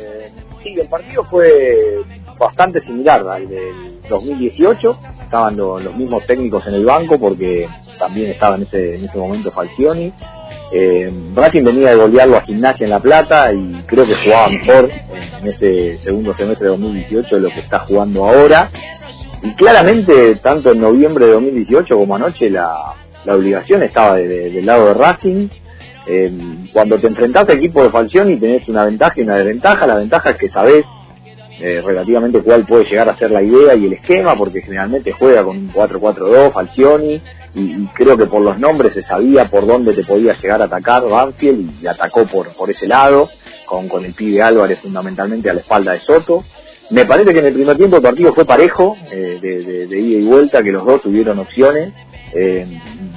Eh, sí, el partido fue bastante similar al del 2018. Estaban los mismos técnicos en el banco porque también estaba en ese, en ese momento Falcioni. Eh, Racing venía de golearlo a Gimnasia en La Plata y creo que jugaba mejor en, ese segundo semestre de 2018 de lo que está jugando ahora. Y claramente, tanto en noviembre de 2018 como anoche, la, la obligación estaba del lado de Racing. Eh, cuando te enfrentás a equipo de Falcioni tenés una ventaja y una desventaja. La ventaja es que sabés eh, relativamente cuál puede llegar a ser la idea y el esquema, porque generalmente juega con un 4-4-2 Falcioni, y, creo que por los nombres se sabía por dónde te podía llegar a atacar Banfield, y atacó por, por ese lado, con, con el pibe Álvarez fundamentalmente a la espalda de Soto. Me parece que en el primer tiempo el partido fue parejo, eh, de, ida y vuelta, que los dos tuvieron opciones. Eh,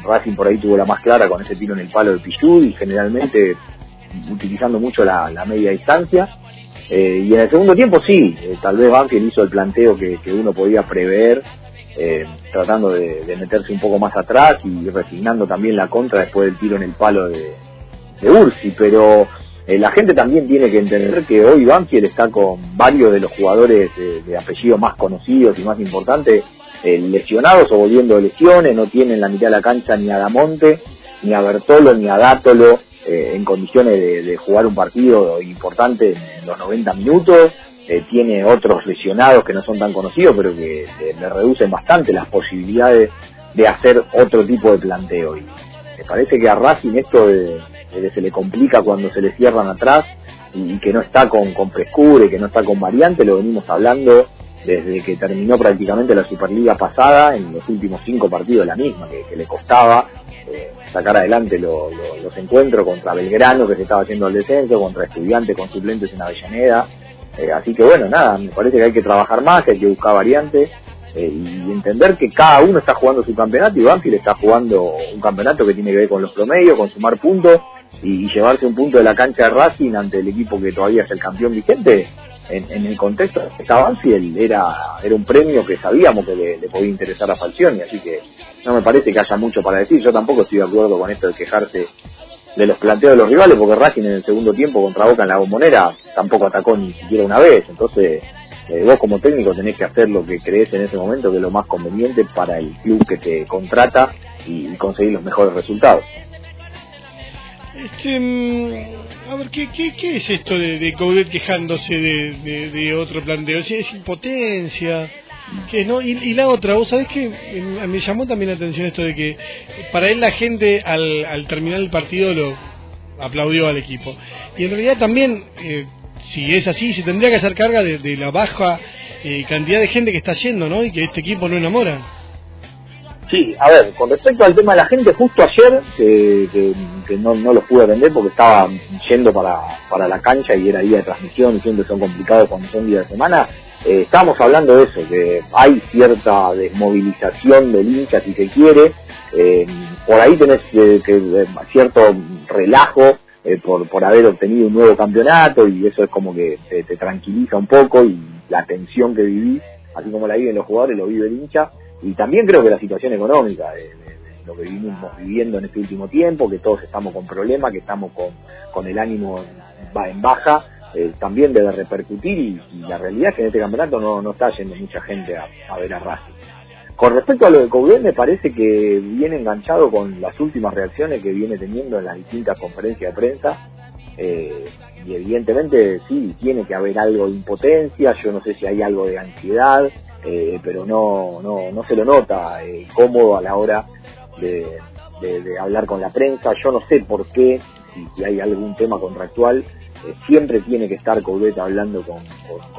Racing por ahí tuvo la más clara con ese tiro en el palo de Pichud y generalmente utilizando mucho la, media distancia. Eh, y en el segundo tiempo sí, eh, tal vez Banfield hizo el planteo que, uno podía prever, tratando de, meterse un poco más atrás y resignando también la contra después del tiro en el palo de, de Ursi, pero eh, la gente también tiene que entender que hoy Banfield está con varios de los jugadores de, apellido más conocidos y más importantes eh, lesionados o volviendo de lesiones, no tienen la mitad de la cancha ni a Damonte, ni a Bertolo, ni a Dátolo eh, en condiciones de, jugar un partido importante en, los 90 minutos, tiene otros lesionados que no son tan conocidos, pero que le reducen bastante las posibilidades de hacer otro tipo de planteo. Y me parece que a Racing esto de, se le complica cuando se le cierran atrás y, que no está con, con frescura y que no está con variante, lo venimos hablando desde que terminó prácticamente la Superliga pasada, en los últimos cinco partidos la misma, que, le costaba eh, sacar adelante los encuentros contra Belgrano, que se estaba haciendo el descenso, contra Estudiantes con suplentes en Avellaneda. Eh, así que bueno, nada, me parece que hay que trabajar más, que hay que buscar variantes eh, y entender que cada uno está jugando su campeonato y Banfield está jugando un campeonato que tiene que ver con los promedios, con sumar puntos y, llevarse un punto de la cancha de Racing ante el equipo que todavía es el campeón vigente. En, el contexto de esta Banfield era, era un premio que sabíamos que le, podía interesar a Falcioni, así que no me parece que haya mucho para decir. Yo tampoco estoy de acuerdo con esto de quejarse de los planteos de los rivales, porque Racing en el segundo tiempo contra Boca en la bombonera tampoco atacó ni siquiera una vez. Entonces, eh, vos como técnico tenés que hacer lo que crees en ese momento que es lo más conveniente para el club que te contrata y, conseguir los mejores resultados. Este, mm, a ver, ¿qué, qué, es esto de, de Coudet quejándose de, de, otro planteo? ¿Es impotencia? ¿Qué no? Y, la otra, vos sabés que me llamó también la atención esto de que para él la gente al, al terminar el partido lo aplaudió al equipo. Y en realidad también eh, si es así, se tendría que hacer carga de, la baja eh, cantidad de gente que está yendo, ¿no? Y que este equipo no enamora. Sí, a ver, con respecto al tema de la gente, justo ayer, que, no, no los pude atender porque estaba yendo para, para la cancha y era día de transmisión siempre son complicados cuando son días de semana, eh, estábamos hablando de eso, que hay cierta desmovilización del hincha si se quiere, eh, por ahí tenés que, cierto relajo eh, por, por haber obtenido un nuevo campeonato y eso es como que te, tranquiliza un poco y la tensión que vivís, así como la viven los jugadores, lo vive el hincha y también creo que la situación económica de, lo que vivimos viviendo en este último tiempo, que todos estamos con problemas, que estamos con, con el ánimo en, en baja, eh, también debe repercutir y, la realidad es que en este campeonato no, no está yendo mucha gente a, a ver a Racing. Con respecto a lo de Coudet, me parece que viene enganchado con las últimas reacciones que viene teniendo en las distintas conferencias de prensa. Eh, y evidentemente sí, tiene que haber algo de impotencia, yo no sé si hay algo de ansiedad, eh, pero no, no, no se lo nota eh, cómodo a la hora de, hablar con la prensa. Yo no sé por qué, si hay algún tema contractual, eh, siempre tiene que estar Coudet hablando con,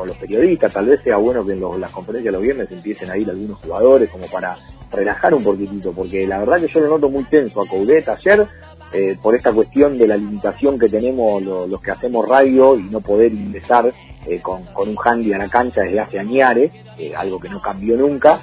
los periodistas, tal vez sea bueno que en las conferencias de los viernes empiecen a ir algunos jugadores como para relajar un poquitito, porque la verdad que yo lo noto muy tenso a Coudet ayer eh, por esta cuestión de la limitación que tenemos los que hacemos radio y no poder ingresar eh, con, un handy a la cancha desde hace añares, algo que no cambió nunca,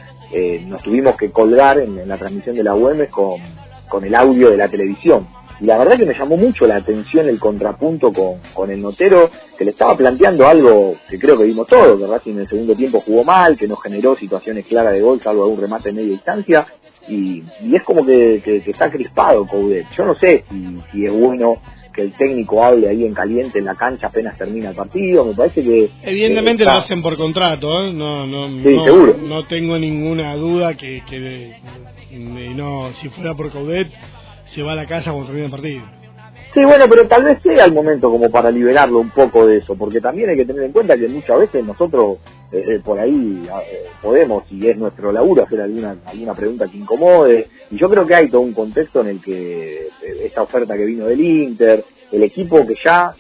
nos tuvimos que colgar en, la transmisión de la UEM con, con el audio de la televisión y la verdad que me llamó mucho la atención el contrapunto con, con el notero, que le estaba planteando algo que creo que vimos todos, ¿verdad? Si en el segundo tiempo jugó mal, que no generó situaciones claras de gol, salvo algún remate en media distancia, y, y es como que, que, está crispado Coudet. Yo no sé si, si es bueno que el técnico hable ahí en caliente en la cancha apenas termina el partido. Me parece que. Evidentemente lo hacen por contrato, ¿eh? no, no, no, no tengo ninguna duda que, que no, si fuera por Caudet, se va a la casa cuando termina el partido. Sí, bueno, pero tal vez sea el momento como para liberarlo un poco de eso, porque también hay que tener en cuenta que muchas veces nosotros eh, eh, por ahí eh, podemos, si es nuestro laburo, hacer alguna, alguna pregunta que incomode, y yo creo que hay todo un contexto en el que esta oferta que vino del Inter, el equipo que ya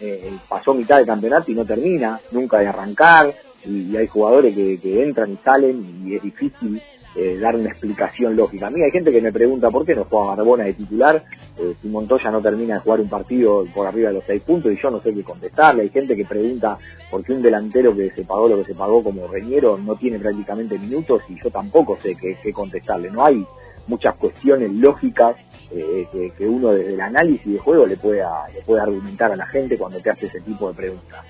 pasó mitad de campeonato y no termina nunca de arrancar, y, hay jugadores que, que entran y salen y es difícil eh, dar una explicación lógica. A mí hay gente que me pregunta por qué no juega Barbona de titular eh, si Montoya no termina de jugar un partido por arriba de los seis puntos y yo no sé qué contestarle. Hay gente que pregunta por qué un delantero que se pagó lo que se pagó como Reñero no tiene prácticamente minutos y yo tampoco sé qué, contestarle. No hay muchas cuestiones lógicas eh, que, uno desde el análisis de juego le pueda, le pueda argumentar a la gente cuando te hace ese tipo de preguntas.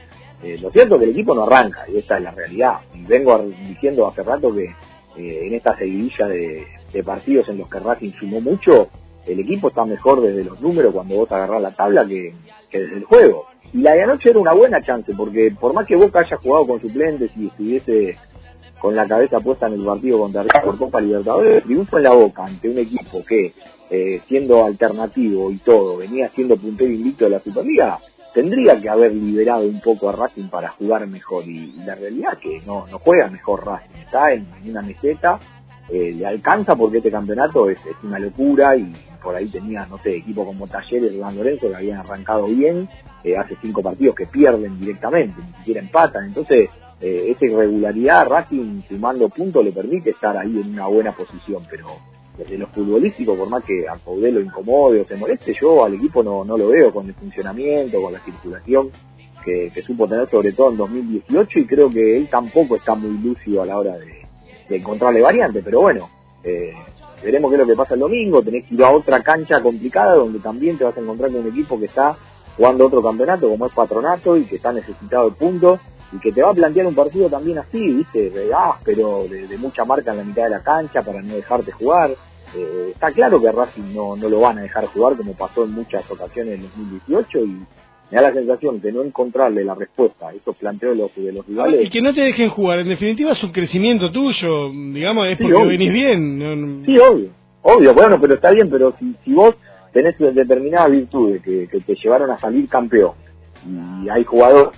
lo cierto es que el equipo no arranca y esta es la realidad. Y vengo diciendo hace rato que eh, en esta seguidilla de, partidos en los que Racing sumó mucho, el equipo está mejor desde los números cuando vos agarrás la tabla que, desde el juego. Y la de anoche era una buena chance, porque por más que Boca haya jugado con suplentes y estuviese con la cabeza puesta en el partido contra River por Copa Libertadores, triunfo en la Boca ante un equipo que, eh, siendo alternativo y todo, venía siendo puntero invicto de la Superliga, tendría que haber liberado un poco a Racing para jugar mejor. Y, la realidad es que no, no juega mejor Racing, está en, una meseta, eh, le alcanza porque este campeonato es, una locura y por ahí tenía, no sé, equipo como Talleres, Juan Lorenzo que habían arrancado bien, eh, hace cinco partidos que pierden directamente, ni siquiera empatan, entonces eh, esa irregularidad Racing sumando puntos le permite estar ahí en una buena posición, pero desde lo futbolístico, por más que a Caudé lo incomode o se moleste, yo al equipo no, no lo veo con el funcionamiento, con la circulación que, supo tener sobre todo en 2018 y creo que él tampoco está muy lúcido a la hora de, encontrarle variante, pero bueno, eh, veremos qué es lo que pasa el domingo, tenés que ir a otra cancha complicada donde también te vas a encontrar con un equipo que está jugando otro campeonato como es Patronato y que está necesitado de puntos y que te va a plantear un partido también así, viste, de áspero, de, de mucha marca en la mitad de la cancha para no dejarte jugar. Eh, está claro que Racing no, no lo van a dejar jugar como pasó en muchas ocasiones en 2018 y me da la sensación de no encontrarle la respuesta a esos planteos de los, de los rivales. Y que no te dejen jugar, en definitiva es un crecimiento tuyo, digamos, es porque venís bien. Sí, obvio, obvio, bueno, pero está bien, pero si, si vos tenés determinadas virtudes que, que te llevaron a salir campeón y hay jugadores...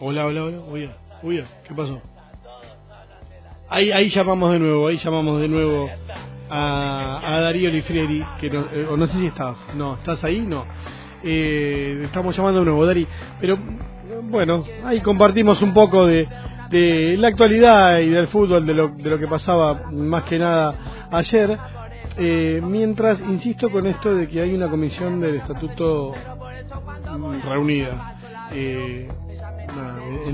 Hola, hola, hola, oye, oye, ¿qué pasó? Ahí, ahí llamamos de nuevo, ahí llamamos de nuevo a, a Darío Lifrieri, que no, eh, no sé si estás, no, ¿estás ahí? No. Eh, estamos llamando de nuevo, Dari, pero bueno, ahí compartimos un poco de, de la actualidad y del fútbol, de lo, de lo que pasaba más que nada ayer. Eh, mientras insisto con esto de que hay una comisión del estatuto reunida. Eh,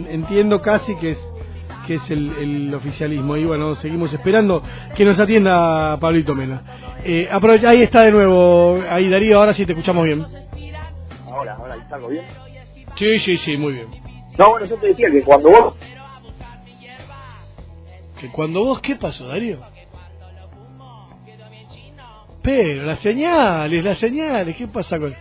entiendo casi que es que es el, oficialismo. Y bueno, seguimos esperando que nos atienda Pablito Mena. Eh, aprovecha, ahí está de nuevo, ahí Darío, ahora sí te escuchamos bien. Ahora, ahora, ¿salgo bien? Sí, sí, sí, muy bien. No, bueno, yo te decía que cuando vos... ¿Que cuando vos qué pasó, Darío? Pero, las señales, las señales, ¿qué pasa con...?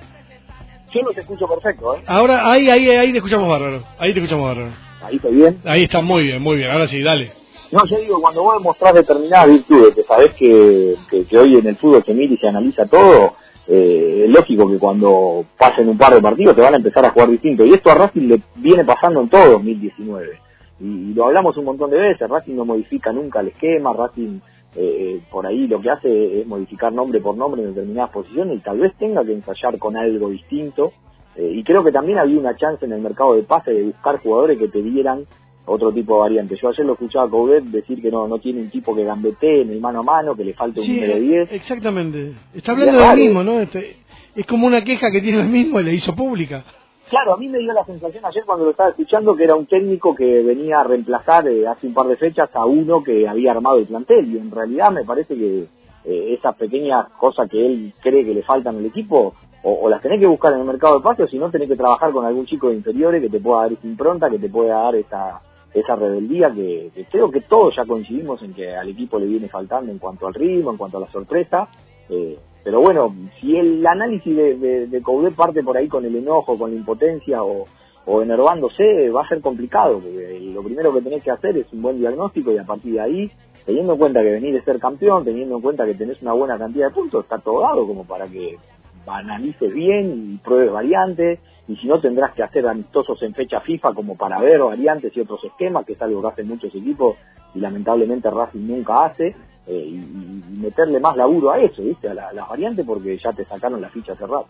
Yo los escucho perfecto, ¿eh? Ahora, ahí, ahí, ahí te escuchamos bárbaro, ahí te escuchamos bárbaro. Ahí está bien. Ahí está muy bien, muy bien. Ahora sí, dale. No, yo digo, cuando vos demostrás determinadas virtudes, que sabés que, que, hoy en el fútbol se mira y se analiza todo, eh, es lógico que cuando pasen un par de partidos te van a empezar a jugar distinto. Y esto a Racing le viene pasando en todo 2019. Y, lo hablamos un montón de veces, Racing no modifica nunca el esquema, Racing eh, eh, por ahí lo que hace es modificar nombre por nombre en determinadas posiciones y tal vez tenga que ensayar con algo distinto eh, y creo que también había una chance en el mercado de pase de buscar jugadores que te dieran otro tipo de variantes. Yo ayer lo escuchaba a Coudet decir que no no tiene un tipo que gambetee en el mano a mano, que le falta un número 10. Exactamente. Está hablando de lo mismo, ¿no? Este, es como una queja que tiene el mismo y le hizo pública. Claro, a mí me dio la sensación ayer cuando lo estaba escuchando que era un técnico que venía a reemplazar eh, hace un par de fechas a uno que había armado el plantel y en realidad me parece que eh, esas pequeñas cosas que él cree que le faltan al equipo o, las tenés que buscar en el mercado de pases, o si no tenés que trabajar con algún chico de inferiores que te pueda dar esa impronta, que te pueda dar esa, esa rebeldía que, creo que todos ya coincidimos en que al equipo le viene faltando en cuanto al ritmo, en cuanto a la sorpresa. Eh, pero bueno, si el análisis de, de, de parte por ahí con el enojo, con la impotencia o, o enervándose, va a ser complicado, porque lo primero que tenés que hacer es un buen diagnóstico y a partir de ahí, teniendo en cuenta que venís de ser campeón, teniendo en cuenta que tenés una buena cantidad de puntos, está todo dado como para que analices bien y pruebes variantes, y si no tendrás que hacer amistosos en fecha FIFA como para ver variantes y otros esquemas, que es algo que hacen muchos equipos y lamentablemente Racing nunca hace, eh, y, meterle más laburo a eso, ¿viste? A las variantes porque ya te sacaron la ficha cerrada.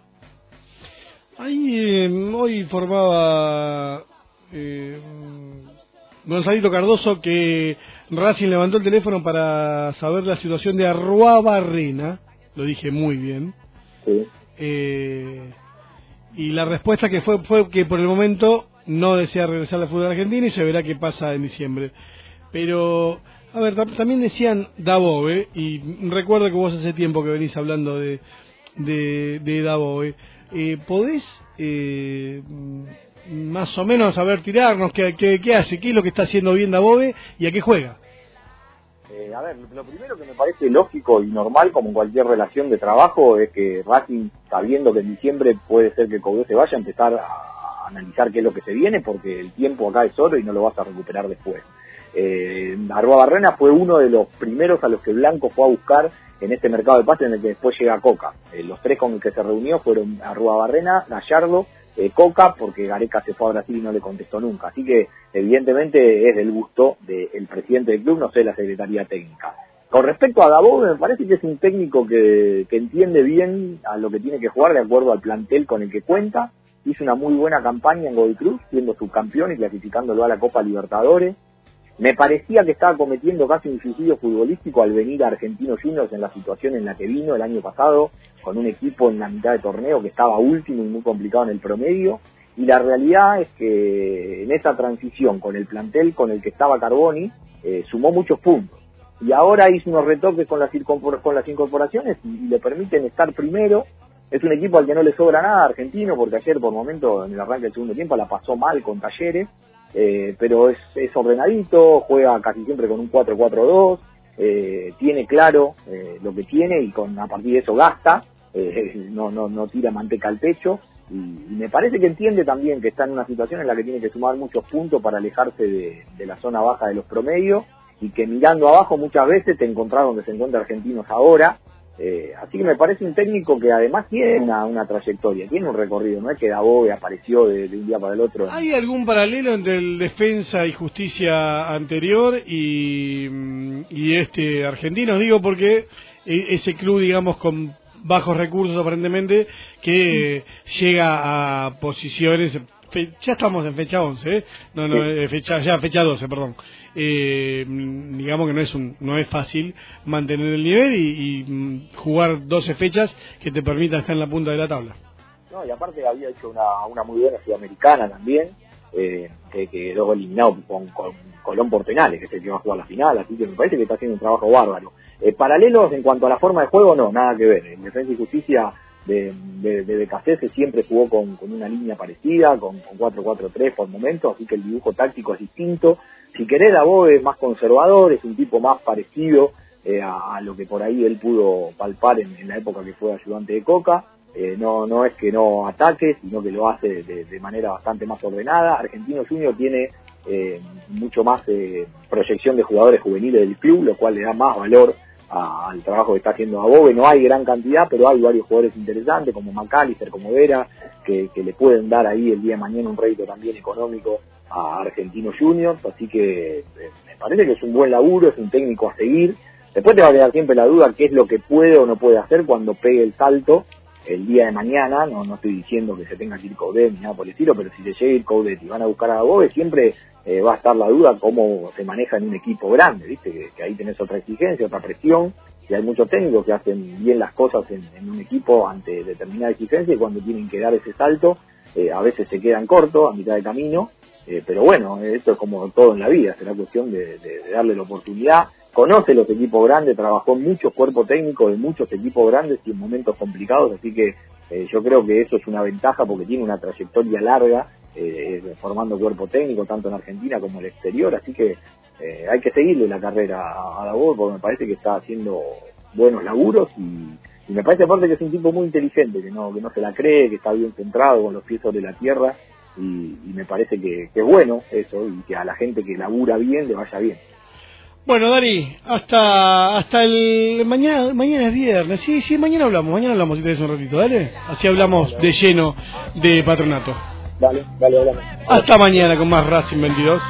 Ahí eh, hoy informaba eh, Gonzalito Cardoso que Racing levantó el teléfono para saber la situación de Arrua Barrena, lo dije muy bien. Eh, y la respuesta que fue fue que por el momento no desea regresar al fútbol argentino y se verá qué pasa en diciembre. Pero, a ver, también decían Dabove, y recuerdo que vos hace tiempo que venís hablando de, de, de Dabove eh, ¿podés eh, más o menos saber tirarnos qué, qué, hace, qué es lo que está haciendo bien Dabove y a qué juega? Eh, a ver, lo primero que me parece lógico y normal, como en cualquier relación de trabajo, es que Racing, sabiendo que en diciembre puede ser que Coudet se vaya, a empezar a analizar qué es lo que se viene, porque el tiempo acá es oro y no lo vas a recuperar después. Eh, Arroa Barrena fue uno de los primeros a los que Blanco fue a buscar en este mercado de pases en el que después llega Coca. Eh, los tres con los que se reunió fueron Arrua Barrena, Gallardo, eh, Coca, porque Gareca se fue a Brasil y no le contestó nunca. Así que evidentemente es del gusto del presidente del club, no sé, la Secretaría Técnica. Con respecto a Gabo, me parece que es un técnico que, que entiende bien a lo que tiene que jugar de acuerdo al plantel con el que cuenta. Hizo una muy buena campaña en Godoy Cruz, siendo subcampeón y clasificándolo a la Copa Libertadores. Me parecía que estaba cometiendo casi un suicidio futbolístico al venir a Argentinos Juniors en la situación en la que vino el año pasado, con un equipo en la mitad de torneo que estaba último y muy complicado en el promedio. Y la realidad es que en esa transición con el plantel con el que estaba Carboni, eh, sumó muchos puntos. Y ahora hizo unos retoques con las, con las incorporaciones y, le permiten estar primero. Es un equipo al que no le sobra nada argentino, porque ayer por momento en el arranque del segundo tiempo la pasó mal con Talleres eh, pero es, es, ordenadito, juega casi siempre con un 4-4-2, eh, tiene claro eh, lo que tiene y con a partir de eso gasta, eh, no, no, no tira manteca al pecho. Y, me parece que entiende también que está en una situación en la que tiene que sumar muchos puntos para alejarse de, la zona baja de los promedios y que mirando abajo muchas veces te encontrás donde se encuentra Argentinos ahora eh, así que me parece un técnico que además tiene una, una trayectoria, tiene un recorrido, no es que Dabove apareció de, un día para el otro. ¿Hay algún paralelo entre el Defensa y Justicia anterior y, y este argentino? Digo porque e, ese club, digamos, con bajos recursos aparentemente, que llega a posiciones ya estamos en fecha 11, ¿eh? no, no, eh, fecha, ya fecha 12, perdón. Eh, digamos que no es un, no es fácil mantener el nivel y, mm, jugar 12 fechas que te permitan estar en la punta de la tabla. No, y aparte había hecho una, una muy buena sudamericana también, eh, que quedó eliminado con, Colón por penales, que es el que va a jugar la final, así que me parece que está haciendo un trabajo bárbaro. Eh, paralelos en cuanto a la forma de juego, no, nada que ver. En Defensa y Justicia de, de, de siempre jugó con, con, una línea parecida, con, con 4-4-3 por momentos, así que el dibujo táctico es distinto. Si querés, Boe es más conservador, es un tipo más parecido eh, a, lo que por ahí él pudo palpar en, la época que fue ayudante de Coca. Eh, no, no es que no ataque, sino que lo hace de, de manera bastante más ordenada. Argentino Junior tiene eh, mucho más eh, proyección de jugadores juveniles del club, lo cual le da más valor al trabajo que está haciendo Abobe. No hay gran cantidad, pero hay varios jugadores interesantes, como McAllister, como Vera, que, le pueden dar ahí el día de mañana un rédito también económico a Argentinos Juniors. Así que eh, me parece que es un buen laburo, es un técnico a seguir. Después te va a quedar siempre la duda qué es lo que puede o no puede hacer cuando pegue el salto el día de mañana. No, no estoy diciendo que se tenga que ir Coudet ni nada por el estilo, pero si se llega a ir Coudet y van a buscar a Abobe, siempre eh, va a estar la duda cómo se maneja en un equipo grande, ¿viste? Que, ahí tenés otra exigencia, otra presión, y hay muchos técnicos que hacen bien las cosas en, un equipo ante determinada exigencia y cuando tienen que dar ese salto, eh, a veces se quedan cortos a mitad de camino, eh, pero bueno, esto es como todo en la vida, será cuestión de, darle la oportunidad. Conoce los equipos grandes, trabajó en muchos cuerpos técnicos de muchos equipos grandes y en momentos complicados, así que yo creo que eso es una ventaja porque tiene una trayectoria larga eh, formando cuerpo técnico tanto en Argentina como en el exterior, así que eh, hay que seguirle la carrera a, la porque me parece que está haciendo buenos laburos y, y me parece aparte que es un tipo muy inteligente, que no, que no se la cree, que está bien centrado, con los pies sobre la tierra, y, y me parece que, que es bueno eso, y que a la gente que labura bien le vaya bien. Bueno, Dari, hasta hasta el mañana mañana es viernes. Sí, sí, mañana hablamos, mañana hablamos si tenés un ratito, dale. Así hablamos de lleno de patronato. Dale, dale, dale. Hasta mañana con más Racing 22.